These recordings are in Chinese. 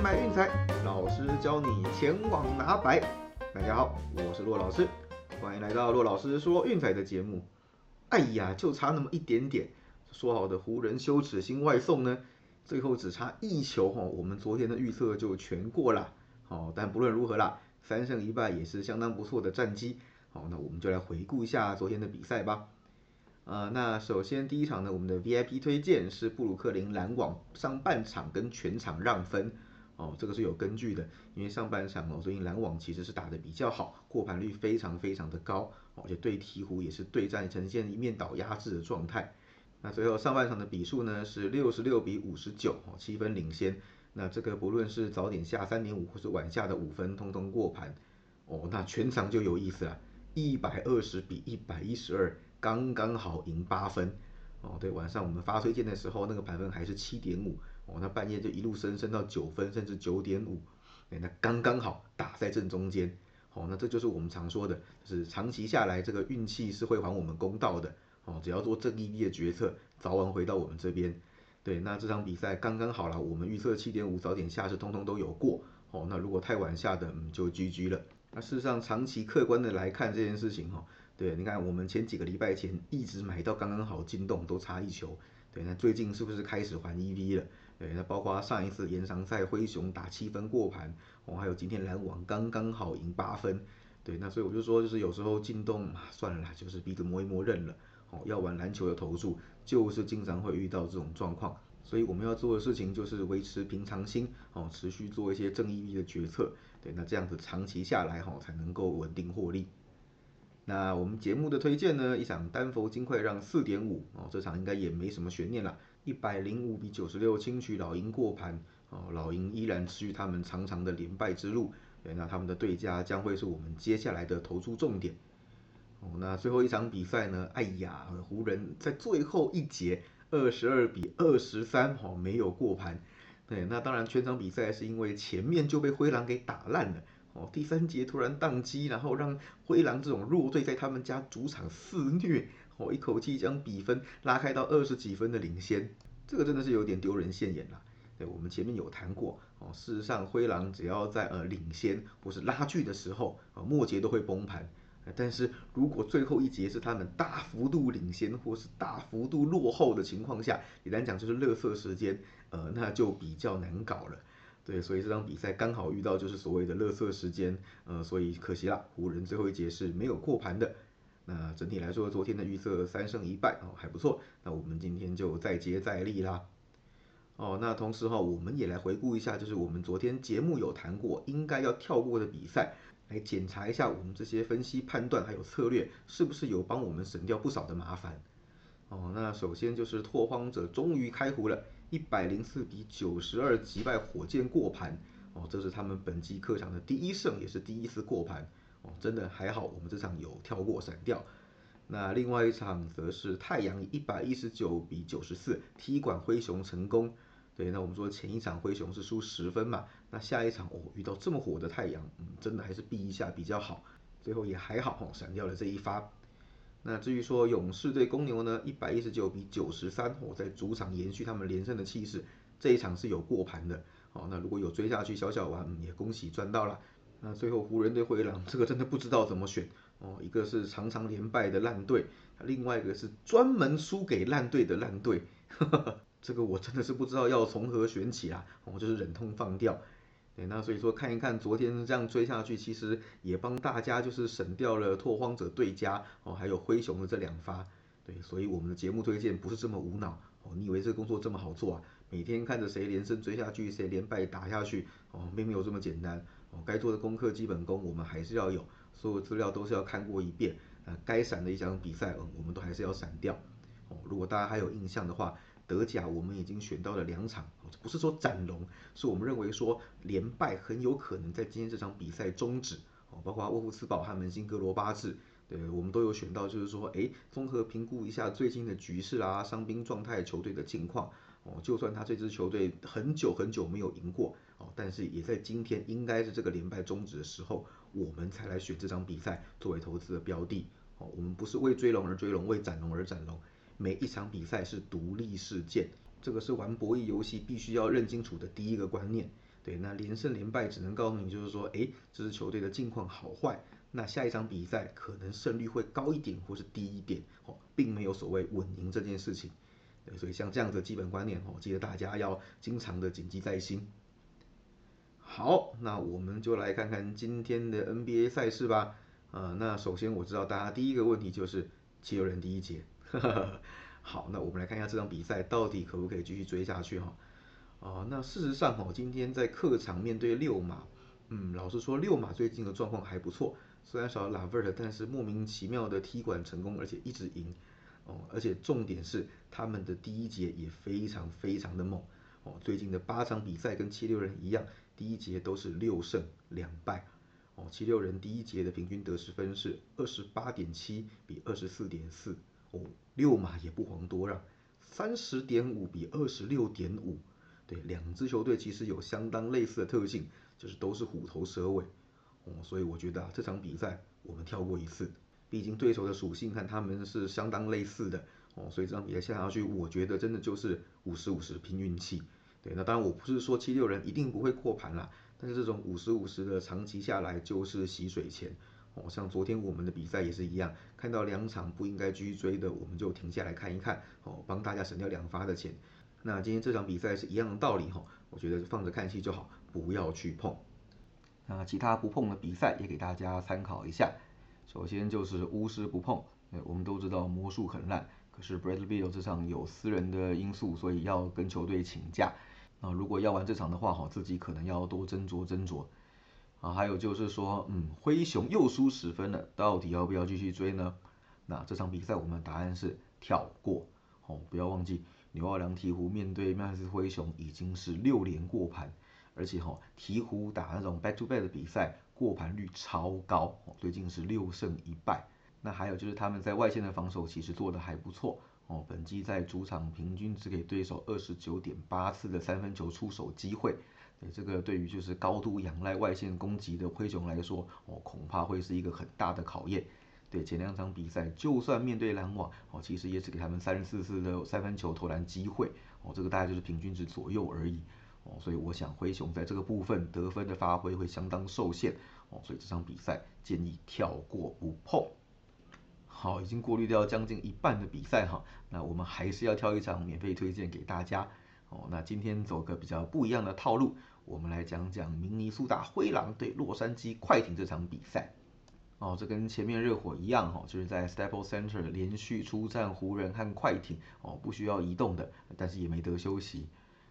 买运财，老师教你前往拿白。大家好，我是骆老师，欢迎来到骆老师说运彩的节目。哎呀，就差那么一点点，说好的湖人羞耻心外送呢？最后只差一球哈，我们昨天的预测就全过了。好，但不论如何啦，三胜一败也是相当不错的战绩。好，那我们就来回顾一下昨天的比赛吧。呃，那首先第一场呢，我们的 VIP 推荐是布鲁克林篮网上半场跟全场让分，哦，这个是有根据的，因为上半场哦，最近篮网其实是打的比较好，过盘率非常非常的高，而且对鹈鹕也是对战呈现一面倒压制的状态。那最后上半场的比数呢是六十六比五十九，哦，七分领先。那这个不论是早点下三点五或是晚下的五分，通通过盘。哦，那全场就有意思了，一百二十比一百一十二。刚刚好赢八分哦，对，晚上我们发推荐的时候，那个盘分还是七点五哦，那半夜就一路升升到九分，甚至九点五，哎，那刚刚好打在正中间哦，那这就是我们常说的，就是长期下来这个运气是会还我们公道的哦，只要做正义的决策，早晚回到我们这边。对，那这场比赛刚刚好了，我们预测七点五早点下是通通都有过哦，那如果太晚下的，嗯，就 GG 了。那事实上长期客观的来看这件事情哈。对，你看我们前几个礼拜前一直买到刚刚好进洞，都差一球。对，那最近是不是开始还 EV 了？对，那包括上一次延长赛灰熊打七分过盘，哦，还有今天篮网刚刚好赢八分。对，那所以我就说，就是有时候进洞算了啦，就是鼻子摸一摸认了。哦，要玩篮球的投注，就是经常会遇到这种状况。所以我们要做的事情就是维持平常心，哦，持续做一些正 EV 的决策。对，那这样子长期下来，哈，才能够稳定获利。那我们节目的推荐呢？一场丹佛金块让四点五哦，这场应该也没什么悬念了，一百零五比九十六轻取老鹰过盘哦，老鹰依然持续他们长长的连败之路，对，那他们的对家将会是我们接下来的投注重点哦。那最后一场比赛呢？哎呀，湖人在最后一节二十二比二十三哦没有过盘，对，那当然全场比赛是因为前面就被灰狼给打烂了。哦，第三节突然宕机，然后让灰狼这种弱队在他们家主场肆虐，哦，一口气将比分拉开到二十几分的领先，这个真的是有点丢人现眼了。对，我们前面有谈过，哦，事实上灰狼只要在呃领先或是拉锯的时候，呃末节都会崩盘，但是如果最后一节是他们大幅度领先或是大幅度落后的情况下，简单讲就是乐色时间，呃，那就比较难搞了。对，所以这场比赛刚好遇到就是所谓的乐色时间，呃，所以可惜了，湖人最后一节是没有过盘的。那整体来说，昨天的预测三胜一败哦，还不错。那我们今天就再接再厉啦。哦，那同时哈，我们也来回顾一下，就是我们昨天节目有谈过应该要跳过的比赛，来检查一下我们这些分析判断还有策略是不是有帮我们省掉不少的麻烦。哦，那首先就是拓荒者终于开胡了。一百零四比九十二击败火箭过盘哦，这是他们本季客场的第一胜，也是第一次过盘哦，真的还好，我们这场有跳过闪掉。那另外一场则是太阳一百一十九比九十四踢馆灰熊成功。对，那我们说前一场灰熊是输十分嘛，那下一场哦遇到这么火的太阳，嗯，真的还是避一下比较好。最后也还好哦，闪掉了这一发。那至于说勇士对公牛呢，一百一十九比九十三，我在主场延续他们连胜的气势，这一场是有过盘的。好，那如果有追下去，小小玩也恭喜赚到了。那最后湖人对灰狼，这个真的不知道怎么选哦。一个是常常连败的烂队，另外一个是专门输给烂队的烂队，这个我真的是不知道要从何选起啦。我就是忍痛放掉。对，那所以说看一看昨天这样追下去，其实也帮大家就是省掉了拓荒者对家哦，还有灰熊的这两发。对，所以我们的节目推荐不是这么无脑哦。你以为这工作这么好做啊？每天看着谁连胜追下去，谁连败打下去哦，并没有这么简单哦。该做的功课基本功我们还是要有，所有资料都是要看过一遍。呃，该闪的一场比赛，嗯，我们都还是要闪掉哦。如果大家还有印象的话。德甲我们已经选到了两场，不是说斩龙，是我们认为说连败很有可能在今天这场比赛终止。哦，包括沃夫斯堡和门兴格罗巴治，对我们都有选到，就是说，哎，综合评估一下最近的局势啊，伤兵状态球队的近况，哦，就算他这支球队很久很久没有赢过，哦，但是也在今天应该是这个连败终止的时候，我们才来选这场比赛作为投资的标的。哦，我们不是为追龙而追龙，为斩龙而斩龙。每一场比赛是独立事件，这个是玩博弈游戏必须要认清楚的第一个观念。对，那连胜连败只能告诉你就是说，哎，这支球队的近况好坏。那下一场比赛可能胜率会高一点或是低一点，哦，并没有所谓稳赢这件事情。对，所以像这样的基本观念，哦，记得大家要经常的谨记在心。好，那我们就来看看今天的 NBA 赛事吧。呃，那首先我知道大家第一个问题就是七六人第一节。好，那我们来看一下这场比赛到底可不可以继续追下去哈。哦，那事实上哈，今天在客场面对六马，嗯，老实说六马最近的状况还不错，虽然少了拉 vert，但是莫名其妙的踢馆成功，而且一直赢。哦，而且重点是他们的第一节也非常非常的猛。哦，最近的八场比赛跟七六人一样，第一节都是六胜两败。哦，七六人第一节的平均得失分是二十八点七比二十四点四。哦，六马也不遑多让，三十点五比二十六点五。对，两支球队其实有相当类似的特性，就是都是虎头蛇尾。哦，所以我觉得啊，这场比赛我们跳过一次。毕竟对手的属性看他们是相当类似的哦，所以这场比赛下下去，我觉得真的就是五十五十拼运气。对，那当然我不是说七六人一定不会扩盘啦，但是这种五十五十的长期下来就是洗水钱哦。像昨天我们的比赛也是一样，看到两场不应该继续追的，我们就停下来看一看哦，帮大家省掉两发的钱。那今天这场比赛是一样的道理哈，我觉得放着看戏就好，不要去碰。那其他不碰的比赛也给大家参考一下。首先就是巫师不碰，我们都知道魔术很烂，可是 Bradley Beal 这场有私人的因素，所以要跟球队请假。那如果要玩这场的话，哈，自己可能要多斟酌斟酌。啊，还有就是说，嗯，灰熊又输十分了，到底要不要继续追呢？那这场比赛我们的答案是跳过。哦，不要忘记，纽奥良鹈鹕面对迈阿密灰熊已经是六连过盘，而且哈，鹈鹕打那种 back to back 的比赛。过盘率超高，最近是六胜一败。那还有就是他们在外线的防守其实做的还不错哦。本季在主场平均只给对手二十九点八次的三分球出手机会。这个对于就是高度仰赖外线攻击的灰熊来说，哦，恐怕会是一个很大的考验。对前两场比赛，就算面对篮网，哦，其实也只给他们三十四次的三分球投篮机会，哦，这个大概就是平均值左右而已。哦，所以我想灰熊在这个部分得分的发挥会相当受限哦，所以这场比赛建议跳过不碰。好，已经过滤掉将近一半的比赛哈，那我们还是要挑一场免费推荐给大家哦。那今天走个比较不一样的套路，我们来讲讲明尼苏达灰狼对洛杉矶快艇这场比赛。哦，这跟前面热火一样哈，就是在 Staple Center 连续出战湖人和快艇哦，不需要移动的，但是也没得休息。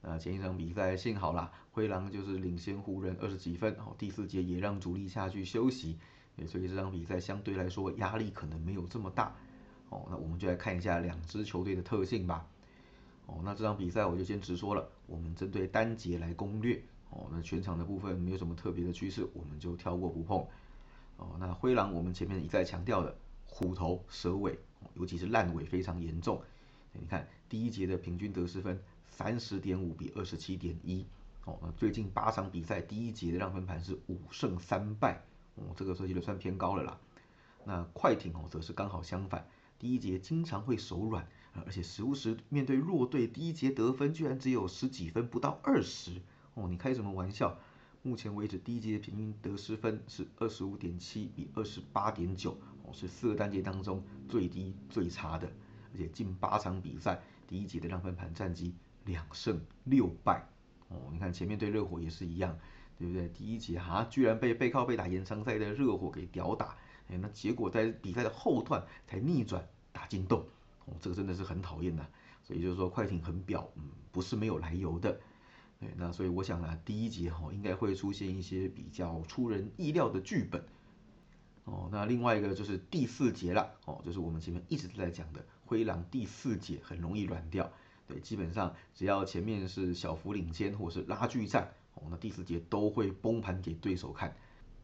那前一场比赛幸好啦，灰狼就是领先湖人二十几分，哦，第四节也让主力下去休息，所以这场比赛相对来说压力可能没有这么大，哦，那我们就来看一下两支球队的特性吧，哦，那这场比赛我就先直说了，我们针对单节来攻略，哦，那全场的部分没有什么特别的趋势，我们就跳过不碰，哦，那灰狼我们前面一再强调的虎头蛇尾，尤其是烂尾非常严重，你看第一节的平均得失分。三十点五比二十七点一，哦，那最近八场比赛第一节的让分盘是五胜三败，哦，这个设计的算偏高了啦。那快艇哦则是刚好相反，第一节经常会手软，而且时不时面对弱队，第一节得分居然只有十几分，不到二十，哦，你开什么玩笑？目前为止第一节平均得失分是二十五点七比二十八点九，哦，是四个单节当中最低最差的，而且近八场比赛第一节的让分盘战绩。两胜六败哦，你看前面对热火也是一样，对不对？第一节哈居然被背靠背打延长赛的热火给屌打，哎，那结果在比赛的后段才逆转打进洞，哦，这个真的是很讨厌呐。所以就是说快艇很表，嗯，不是没有来由的。对，那所以我想啊，第一节哈应该会出现一些比较出人意料的剧本。哦，那另外一个就是第四节了，哦，就是我们前面一直都在讲的灰狼第四节很容易软掉。对，基本上只要前面是小幅领先或是拉锯战，哦，那第四节都会崩盘给对手看。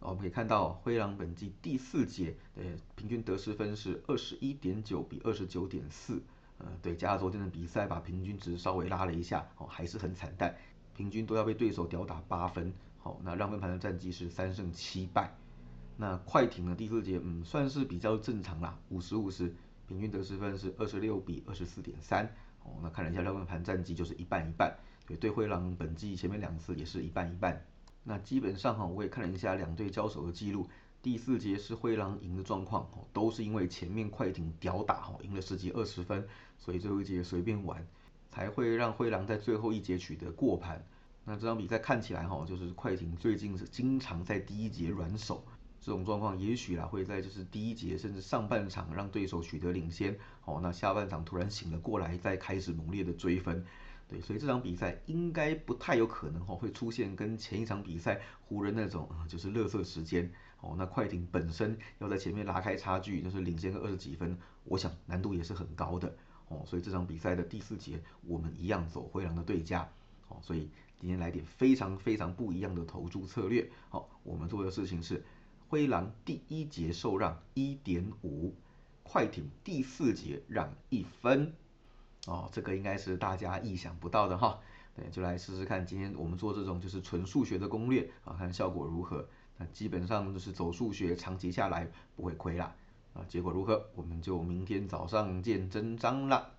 我们可以看到灰狼本季第四节的平均得失分是二十一点九比二十九点四，呃，对，加上昨天的比赛把平均值稍微拉了一下，哦，还是很惨淡，平均都要被对手吊打八分。好，那让分盘的战绩是三胜七败。那快艇的第四节，嗯，算是比较正常啦，五十五十，平均得失分是二十六比二十四点三。哦，那看了一下让分盘战绩就是一半一半，对，对灰狼本季前面两次也是一半一半。那基本上哈，我也看了一下两队交手的记录，第四节是灰狼赢的状况，都是因为前面快艇屌打哈，赢了十几二十分，所以最后一节随便玩，才会让灰狼在最后一节取得过盘。那这场比赛看起来哈，就是快艇最近是经常在第一节软手，这种状况也许啦会在就是第一节甚至上半场让对手取得领先，哦，那下半场突然醒了过来，再开始猛烈的追分。对，所以这场比赛应该不太有可能哈会出现跟前一场比赛湖人那种啊就是乐色时间哦。那快艇本身要在前面拉开差距，就是领先个二十几分，我想难度也是很高的哦。所以这场比赛的第四节我们一样走灰狼的对家哦。所以今天来点非常非常不一样的投注策略。好，我们做的事情是灰狼第一节受让一点五，快艇第四节让一分。哦，这个应该是大家意想不到的哈，对，就来试试看。今天我们做这种就是纯数学的攻略啊，看效果如何。那基本上就是走数学，长期下来不会亏啦。啊，结果如何，我们就明天早上见真章了。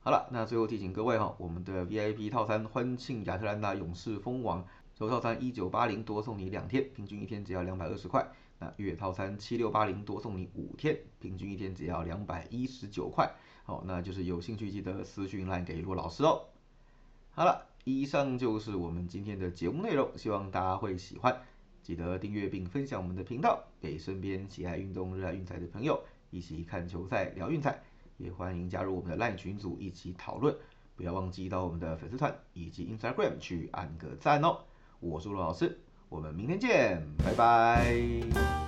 好了，那最后提醒各位哈，我们的 VIP 套餐欢庆亚特兰大勇士封王，首套餐一九八零多送你两天，平均一天只要两百二十块。那月套餐七六八零多送你五天，平均一天只要两百一十九块。好，那就是有兴趣记得私讯来给骆老师哦。好了，以上就是我们今天的节目内容，希望大家会喜欢。记得订阅并分享我们的频道，给身边喜爱运动、热爱运彩的朋友一起看球赛、聊运彩。也欢迎加入我们的赖群组一起讨论。不要忘记到我们的粉丝团以及 Instagram 去按个赞哦。我是陆老师，我们明天见拜拜。